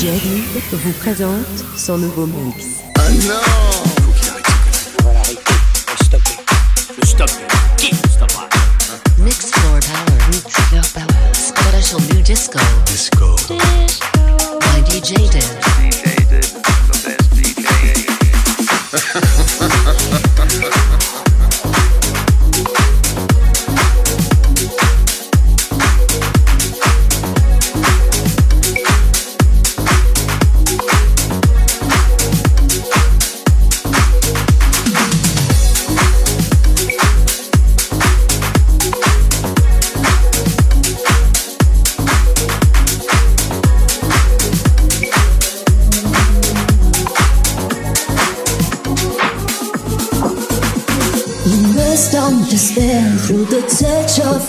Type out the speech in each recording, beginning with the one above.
Jerry vous présente son nouveau mix. Ah non Mix Floor Power. Mix Floor Power. Special Nu Disco. Disco. Disco. By DJ Div.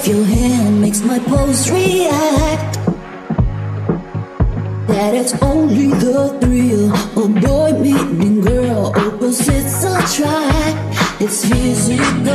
Your hand makes my pulse react. That it's only the thrill of boy meeting girl opposites attract. It's physical.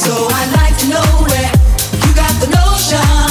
Rock on with your bad tip. Rock on with your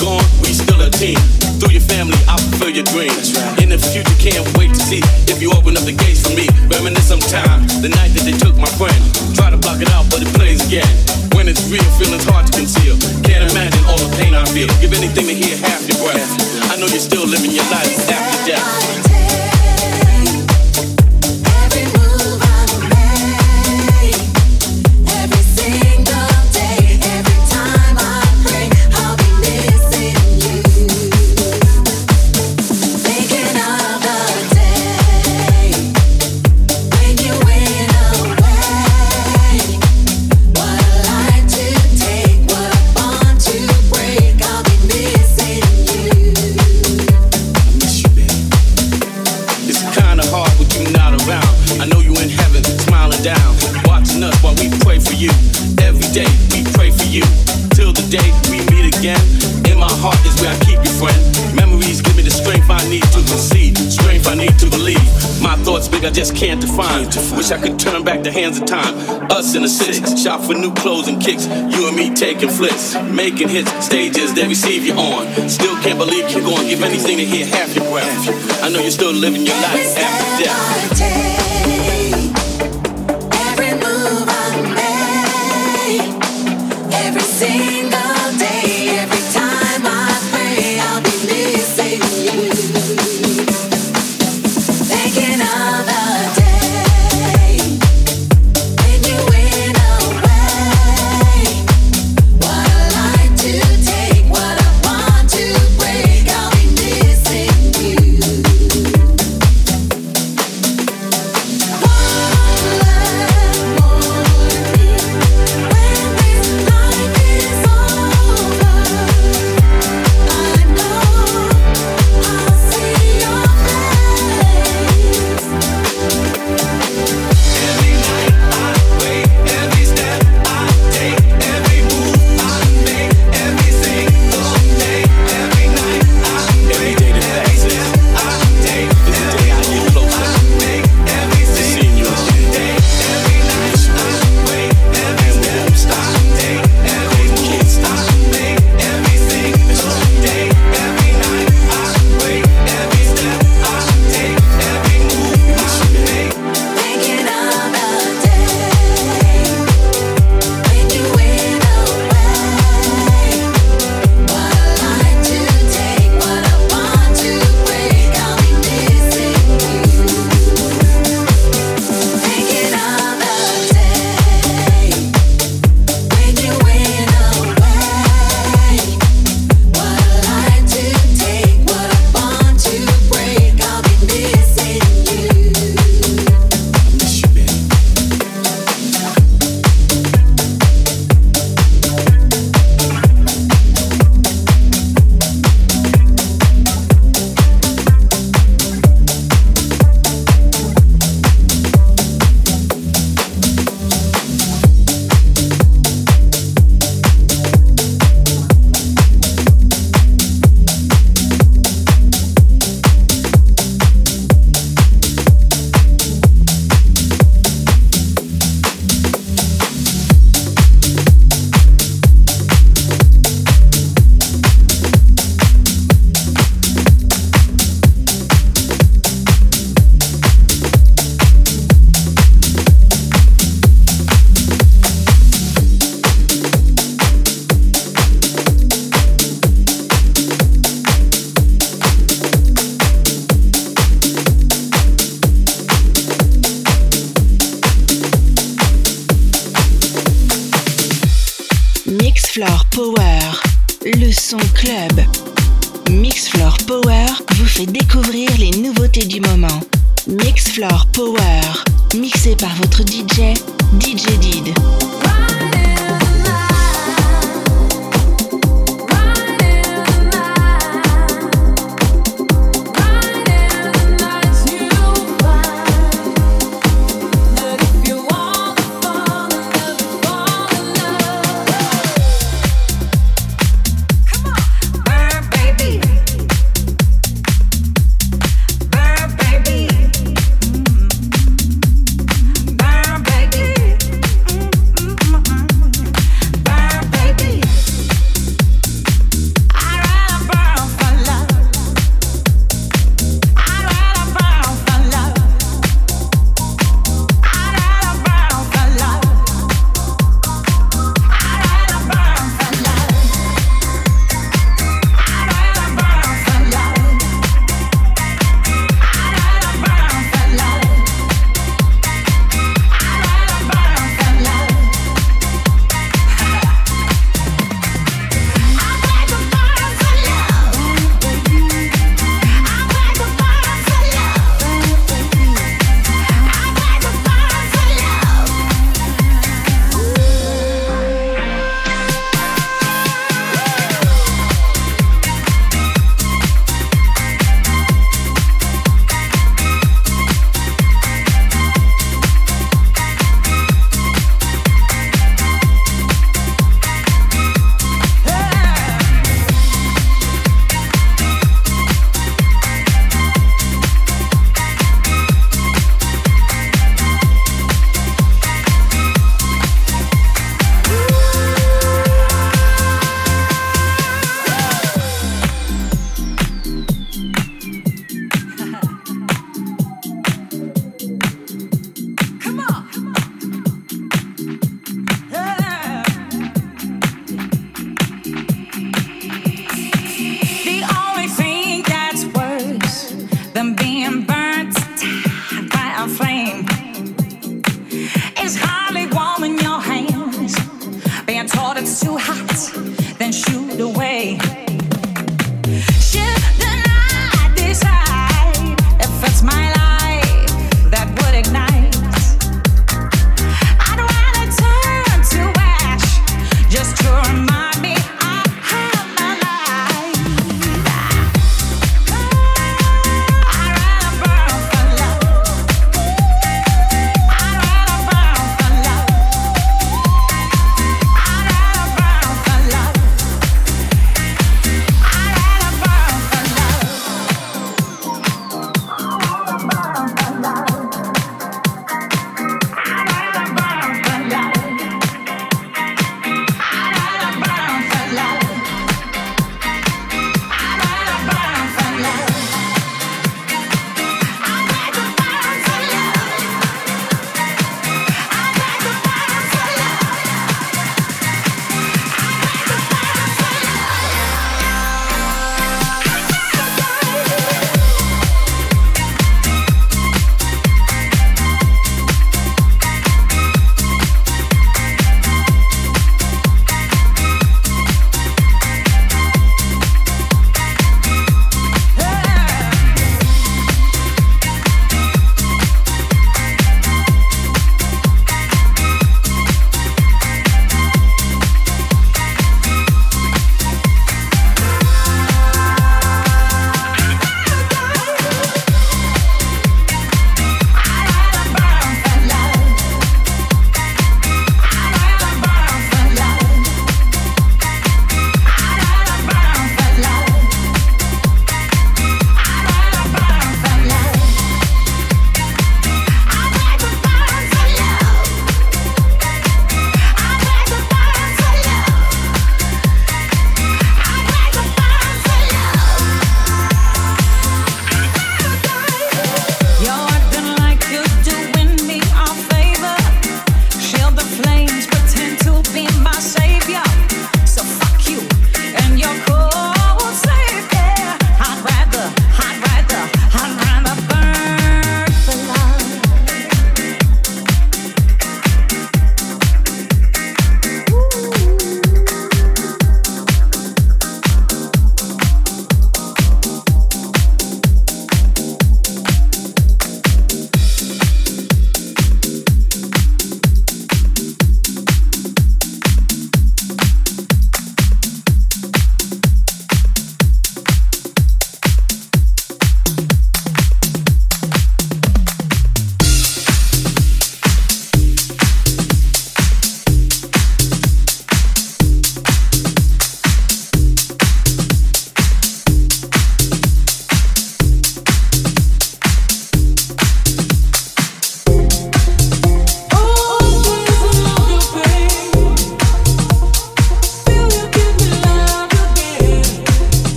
gone, we still a team. Through your family, I fulfill your dreams. In the future, can't wait to see if you open up the gates for me. Reminisce some time, the night that they took my friend. Try to block it out, but it plays again. When it's real, feeling's hard to conceal. Can't imagine all the pain I feel. Give anything to hear half your breath. I know you're still living your life. Just. Wish I could turn back the hands of time. Us in the six, shop for new clothes and kicks. You and me taking flicks, making hits, stages they receive you on. Still can't believe you're going. Give anything to hear half your breath. I know you're still living your life after death.